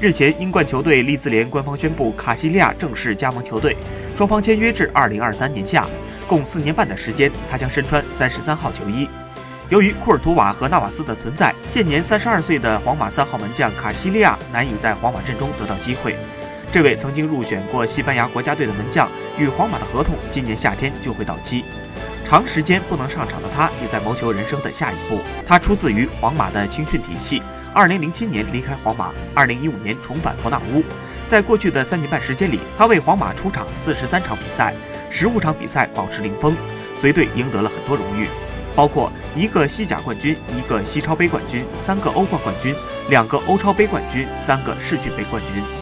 日前，英冠球队利兹联官方宣布，卡西利亚正式加盟球队，双方签约至2023年夏，共四年半的时间，他将身穿33号球衣。由于库尔图瓦和纳瓦斯的存在，现年32岁的皇马三号门将卡西利亚难以在皇马阵中得到机会。这位曾经入选过西班牙国家队的门将，与皇马的合同今年夏天就会到期，长时间不能上场的他，也在谋求人生的下一步。他出自于皇马的青训体系。二零零七年离开皇马，二零一五年重返伯纳乌。在过去的三年半时间里，他为皇马出场四十三场比赛，十五场比赛保持零封，随队赢得了很多荣誉，包括一个西甲冠军、一个西超杯冠军、三个欧冠冠军、两个欧超杯冠军、三个世俱杯冠军。